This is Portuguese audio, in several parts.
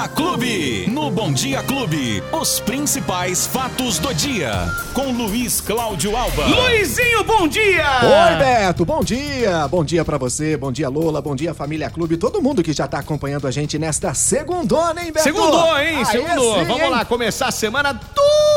Dia Clube. No Bom Dia Clube, os principais fatos do dia. Com Luiz Cláudio Alba. Luizinho, bom dia! Oi, Beto, bom dia! Bom dia pra você, bom dia, Lola, bom dia, Família Clube, todo mundo que já tá acompanhando a gente nesta segundona, hein, Beto? Segundou, hein? Aí Segundou. sim, Vamos hein? lá, começar a semana tudo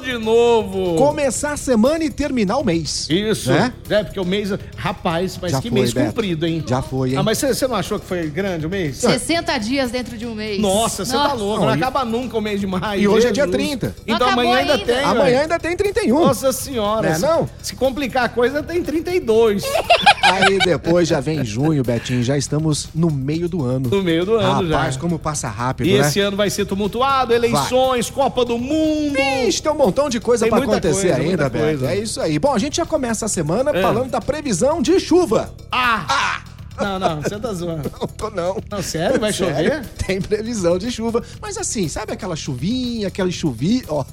de novo. Começar a semana e terminar o mês. Isso. Né? É, porque o mês. Rapaz, mas Já que foi, mês Beto. comprido, hein? Já foi, hein? Ah, mas você você não achou que foi grande o mês? 60 dias dentro de um mês. Nossa, você tá louco. Não, Não, e- acaba nunca o mês de maio. E hoje é dia 30. Então Não amanhã acabou ainda ainda. tem. Amanhã ainda tem 31. Nossa senhora. Não é não? se complicar a coisa, tem 32 Aí depois já vem junho, Betinho, já estamos no meio do ano. no meio do ano Rapaz, já. como passa rápido, E né? esse ano vai ser tumultuado, eleições, Copa do Mundo. Ixi, tem um montão de coisa muita acontecer coisa, ainda, Beto. É isso aí. Bom, a gente já começa a semana É. falando da previsão de chuva. Ah! Não, não, você tá zoando. Não tô não. Não, sério? Vai Sério, chover? Tem previsão de chuva. Mas assim, sabe aquela chuvinha, aquele chuvi? Ó,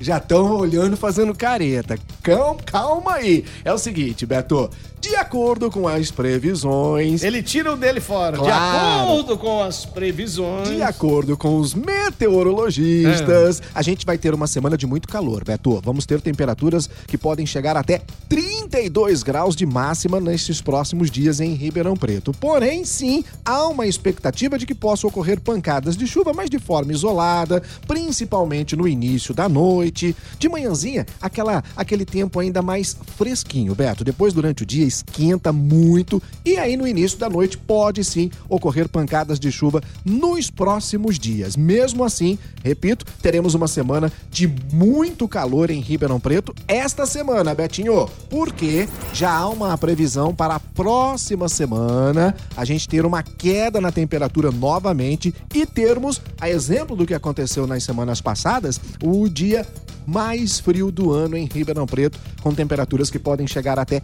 já estão olhando fazendo careta. Calma, calma aí. É o seguinte, Beto. De acordo com as previsões. Ele tira o dele fora. De Claro. acordo com as previsões. De acordo com os meteorologistas, a gente vai ter uma semana de muito calor, Beto. Vamos ter temperaturas que podem chegar até 32 graus de máxima nesses próximos dias em Ribeirão Preto. Porém, sim, há uma expectativa de que possam ocorrer pancadas de chuva, mas de forma isolada, principalmente no início da noite. De manhãzinha, aquela, aquele tempo ainda mais fresquinho, Beto. Depois, durante o dia, esquenta muito e aí no início da noite pode sim ocorrer pancadas de chuva nos próximos dias. Mesmo assim, repito, teremos uma semana de muito calor em Ribeirão Preto esta semana, Betinho, porque já há uma previsão para a próxima semana a gente ter uma queda na temperatura novamente e termos, a exemplo do que aconteceu nas semanas passadas, o dia mais frio do ano em Ribeirão Preto, com temperaturas que podem chegar até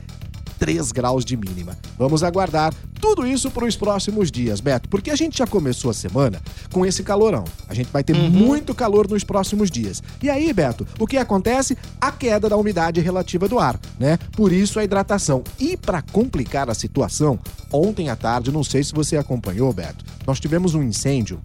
3 graus de mínima. Vamos aguardar tudo isso para os próximos dias, Beto, porque a gente já começou a semana com esse calorão. A gente vai ter muito calor nos próximos dias. E aí, Beto, o que acontece? A queda da umidade relativa do ar, né? Por isso a hidratação. E para complicar a situação, ontem à tarde, não sei se você acompanhou, Beto, nós tivemos um incêndio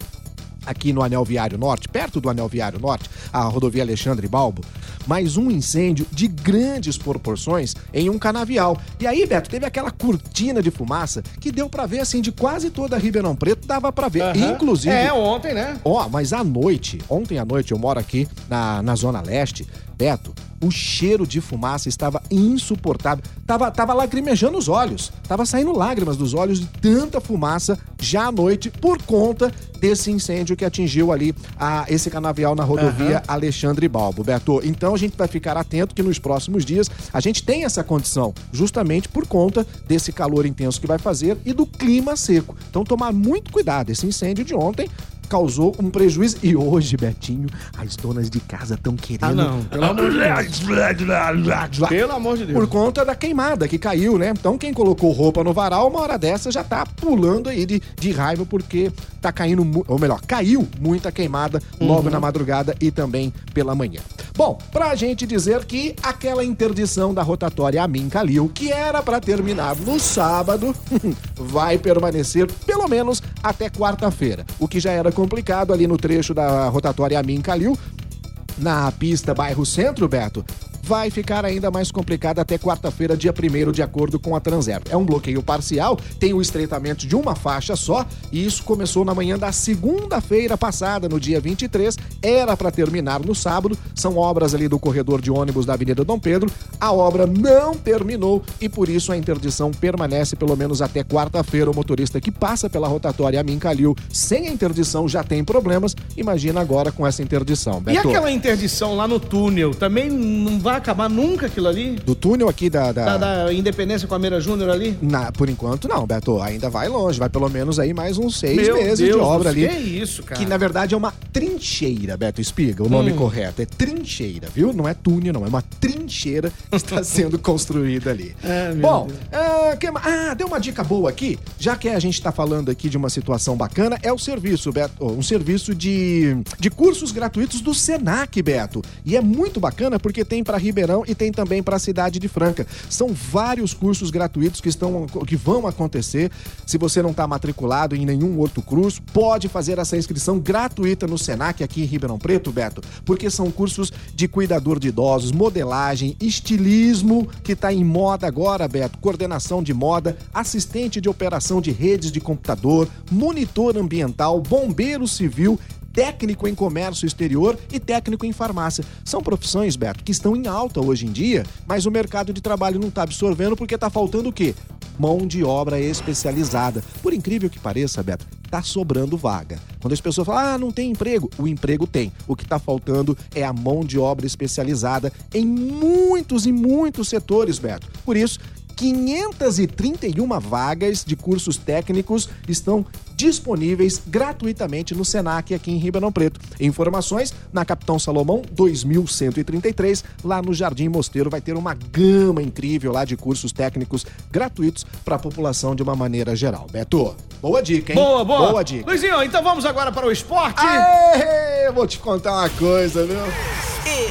aqui no Anel Viário Norte, perto do Anel Viário Norte, a rodovia Alexandre Balbo, mais um incêndio de grandes proporções em um canavial. E aí, Beto, teve aquela cortina de fumaça que deu pra ver assim de quase toda a Ribeirão Preto, dava pra ver, Aham. inclusive É, ontem, né? Ó, mas à noite, ontem à noite, eu moro aqui na, na Zona Leste, Beto, o cheiro de fumaça estava insuportável. Tava, tava lacrimejando os olhos. Tava saindo lágrimas dos olhos de tanta fumaça já à noite por conta desse incêndio que atingiu ali a, esse canavial na rodovia Alexandre Balbo, Beto. Então a gente vai ficar atento que nos próximos dias a gente tem essa condição, justamente por conta desse calor intenso que vai fazer e do clima seco. Então tomar muito cuidado. Esse incêndio de ontem causou um prejuízo. E hoje, Betinho, as donas de casa estão querendo. Ah, não. Pelo amor de Deus. Pelo amor de Deus. Por conta da queimada que caiu, né? Então, quem colocou roupa no varal, uma hora dessa já tá pulando aí de, de raiva, porque tá caindo, ou melhor, caiu muita queimada logo na madrugada e também pela manhã. Bom, pra gente dizer que aquela interdição da rotatória Amin Calil, que era pra terminar no sábado, vai permanecer pelo menos até quarta-feira. O que já era complicado ali no trecho da rotatória Amin Calil, na pista bairro Centro, Beto, vai ficar ainda mais complicado até quarta-feira, dia 1 de acordo com a Transerv. É um bloqueio parcial, tem o estreitamento de uma faixa só, e isso começou na manhã da segunda-feira passada, no dia 23, era para terminar no sábado. São obras ali do corredor de ônibus da Avenida Dom Pedro. A obra não terminou e por isso a interdição permanece pelo menos até quarta-feira. O motorista que passa pela rotatória Amin Calil sem a interdição já tem problemas. Imagina agora com essa interdição. E Beto. aquela interdição lá no túnel? Também não vai acabar nunca aquilo ali? Do túnel aqui da. da- Da, da Independência com a Meira Júnior ali? Na- por enquanto, não, Beto. Ainda vai longe. Vai pelo menos aí mais uns seis Meu meses Deus de obra ali. Que isso, cara? Que na verdade é uma trincheira, Beto Espiga, o nome correto. É trincheira, viu? Não é túnel, não. É uma trincheira que está sendo construída ali. É, Bom, ah, que ah, deu uma dica boa aqui. Já que a gente está falando aqui de uma situação bacana, é o serviço, Beto. Um serviço de, de cursos gratuitos do Senac, Beto. E é muito bacana porque tem para Ribeirão e tem também para a cidade de Franca. São vários cursos gratuitos que, estão, que vão acontecer. Se você não está matriculado em nenhum outro curso, pode fazer essa inscrição gratuita no Senac aqui em Ribeirão Preto, Beto, porque são cursos de cuidador de idosos, modelagem, estilismo, que está em moda agora, Beto, coordenação de moda, assistente de operação de redes de computador, monitor ambiental, bombeiro civil técnico em comércio exterior e técnico em farmácia. São profissões, Beto, que estão em alta hoje em dia, mas o mercado de trabalho não está absorvendo porque está faltando o quê? Mão de obra especializada. Por incrível que pareça, Beto, tá sobrando vaga. Quando as pessoas falam, ah, não tem emprego, o emprego tem. O que está faltando é a mão de obra especializada em muitos e muitos setores, Beto. Por isso, 531 vagas de cursos técnicos estão disponíveis gratuitamente no Senac aqui em Ribeirão Preto. Informações na Capitão Salomão 2133, lá no Jardim Mosteiro vai ter uma gama incrível lá de cursos técnicos gratuitos para a população de uma maneira geral. Beto, boa dica, hein? Boa, boa. Boa dica. Luizinho, então vamos agora para o esporte. Aê, vou te contar uma coisa, viu?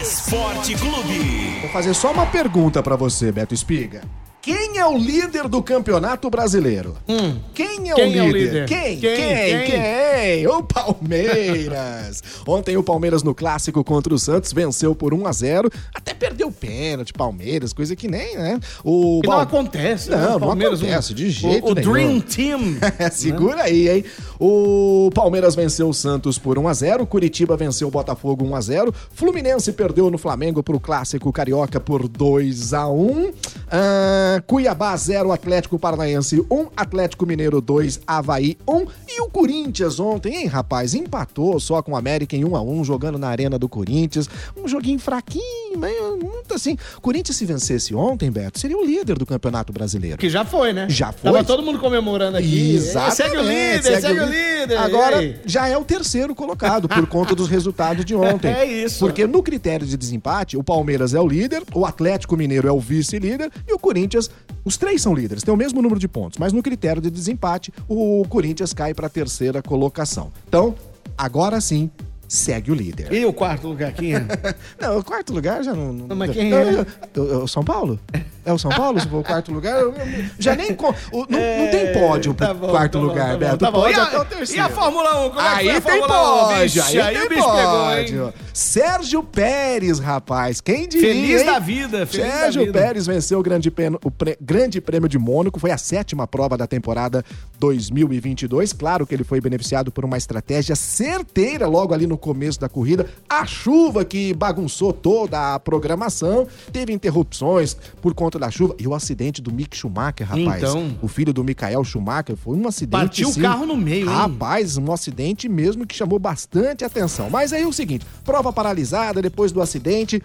Esporte Clube. Vou fazer só uma pergunta para você, Beto Espiga. Quem é o líder do Campeonato Brasileiro? Hum. Quem é, Quem o, é o líder? Quem? Quem? Quem? Quem? O Palmeiras. Ontem o Palmeiras no clássico contra o Santos venceu por 1 a 0, até perdeu o pênalti, Palmeiras, coisa que nem, né? O Que não Pal- acontece, né? Não, O não Palmeiras, acontece, um- de jeito o, o nenhum. Dream Team. É, segura aí, hein? O Palmeiras venceu o Santos por 1 a 0, Curitiba venceu o Botafogo 1 a 0, Fluminense perdeu no Flamengo pro clássico carioca por 2 a 1. Ah, Cuiabá 0, Atlético Paranaense 1, Atlético Mineiro 2, Havaí 1 e o Corinthians ontem, hein, rapaz, empatou só com o América em 1 a 1, jogando na Arena do Corinthians, um joguinho fraquinho, meio muito assim. Corinthians se vencesse ontem, Beto, seria o líder do Campeonato Brasileiro. Que já foi, né? Já foi. Tava todo mundo comemorando aqui. Exatamente. Segue o líder, segue, o líder. Agora já é o terceiro colocado por conta dos resultados de ontem. É isso. Porque no critério de desempate, o Palmeiras é o líder, o Atlético Mineiro é o vice-líder e o Corinthians, os três são líderes, tem o mesmo número de pontos, mas no critério de desempate, o Corinthians cai para a terceira colocação. Então, agora sim, segue o líder. E o quarto lugar, quem é? Não, o quarto lugar já não. não Mas quem é? o São Paulo? É o São Paulo? Se for o quarto lugar, eu- eu- já nem. o- não, não tem pódio pro Tá bom, quarto tá bom, lugar, tá Beto. tá bom. E a- E a Fórmula 1? Como é que Aí foi a tem Fórmula 1? pódio, Vixe, aí, aí tem o bicho pegou, hein? Sérgio Pérez, rapaz, quem diria, Feliz hein? da vida, feliz da Sérgio vida. Pérez venceu o grande, prêmio, o prê- grande Prêmio de Mônaco, foi a sétima prova da temporada 2022. Claro que ele foi beneficiado por uma estratégia certeira logo ali no começo da corrida. A chuva que bagunçou toda a programação, teve interrupções por conta da chuva e o acidente do Mick Schumacher, rapaz. Então. O filho do Michael Schumacher foi um acidente Partiu o sim. carro no meio, hein? Rapaz, um acidente mesmo que chamou bastante atenção. Mas aí é o seguinte, prova paralisada depois do acidente,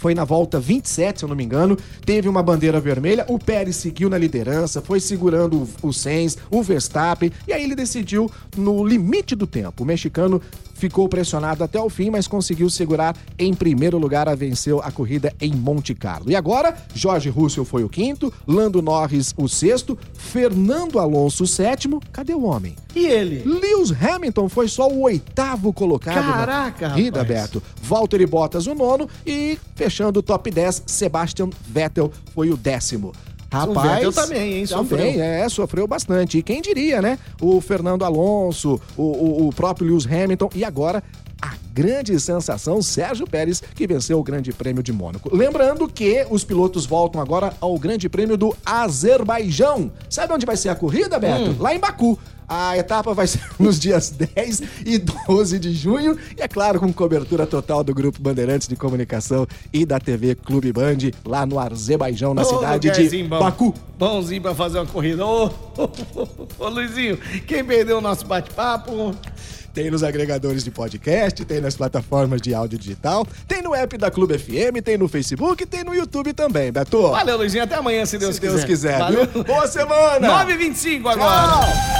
foi na volta 27, se eu não me engano, teve uma bandeira vermelha, o Pérez seguiu na liderança, foi segurando o, o Sainz, o Verstappen, e aí ele decidiu no limite do tempo. O mexicano ficou pressionado até o fim, mas conseguiu segurar em primeiro lugar, a venceu a corrida em Monte Carlo. E agora, Jorge Russell foi o quinto, Lando Norris o sexto, Fernando Alonso o sétimo, cadê o homem? E ele? Lewis Hamilton foi só o oitavo colocado Caraca, na corrida. Beto. Valtteri Bottas o nono e fechando o top 10, Sebastian Vettel foi o décimo. Rapaz, Vettel também, hein? Também, Sofreu. é, sofreu bastante. E quem diria, né? O Fernando Alonso, o, o- o próprio Lewis Hamilton e agora a grande sensação, Sérgio Pérez, que venceu o Grande Prêmio de Mônaco. Lembrando que os pilotos voltam agora ao Grande Prêmio do Azerbaijão. Sabe onde vai ser a corrida, Beto? Lá em Baku. A etapa vai ser nos dias 10 e 12 de junho e, é claro, com cobertura total do Grupo Bandeirantes de Comunicação e da TV Clube Band, lá no Azerbaijão, na Ô, cidade de bom. Baku. Bonzinho pra fazer uma corrida. Ô, ô, Luizinho, quem perdeu o nosso bate-papo? Tem nos agregadores de podcast, tem nas plataformas de áudio digital, tem no app da Clube FM, tem no Facebook, tem no YouTube também, Beto. Valeu, Luizinho. Até amanhã, se Deus Se quiser. Deus quiser, Valeu. viu? Boa semana! 9h25 agora. Tchau!